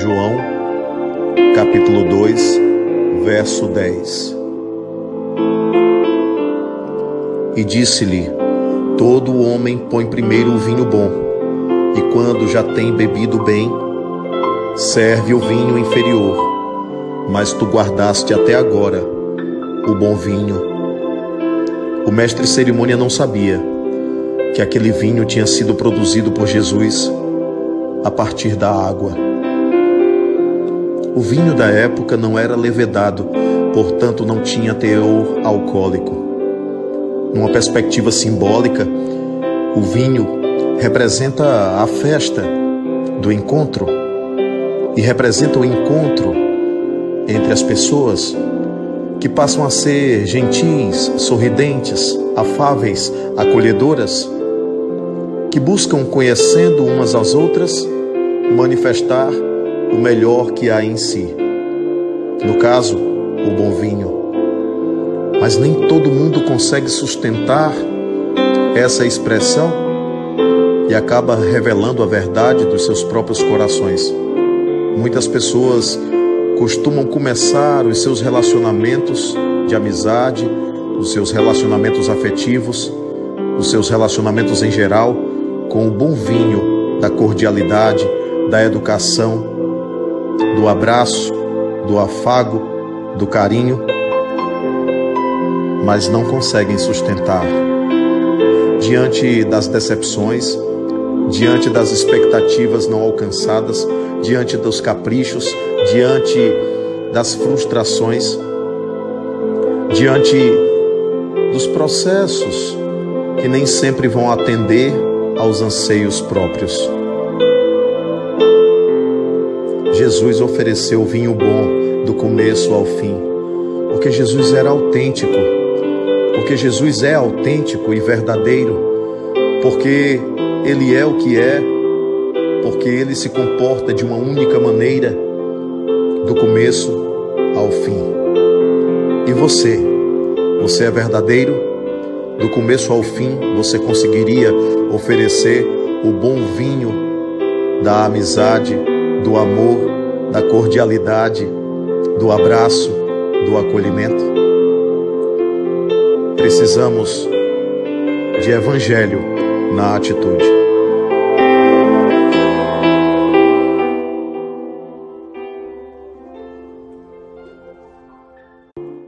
João, capítulo 2, verso 10. E disse-lhe: Todo homem põe primeiro o vinho bom, e quando já tem bebido bem, serve o vinho inferior. Mas tu guardaste até agora o bom vinho. O mestre cerimônia não sabia que aquele vinho tinha sido produzido por Jesus a partir da água. O vinho da época não era levedado, portanto não tinha teor alcoólico. Numa perspectiva simbólica, o vinho representa a festa do encontro e representa o encontro entre as pessoas que passam a ser gentis, sorridentes, afáveis, acolhedoras, que buscam, conhecendo umas às outras, manifestar o melhor que há em si. No caso, o bom vinho. Mas nem todo mundo consegue sustentar essa expressão e acaba revelando a verdade dos seus próprios corações. Muitas pessoas costumam começar os seus relacionamentos de amizade, os seus relacionamentos afetivos, os seus relacionamentos em geral, com o bom vinho da cordialidade, da educação, do abraço, do afago, do carinho, mas não conseguem sustentar. Diante das decepções, diante das expectativas não alcançadas, diante dos caprichos, diante das frustrações, diante dos processos que nem sempre vão atender aos anseios próprios. Jesus ofereceu vinho bom do começo ao fim, porque Jesus era autêntico, porque Jesus é autêntico e verdadeiro, porque Ele é o que é, porque Ele se comporta de uma única maneira, do começo ao fim. E você, você é verdadeiro? Do começo ao fim, você conseguiria oferecer o bom vinho da amizade, do amor, da cordialidade, do abraço, do acolhimento? Precisamos de evangelho na atitude.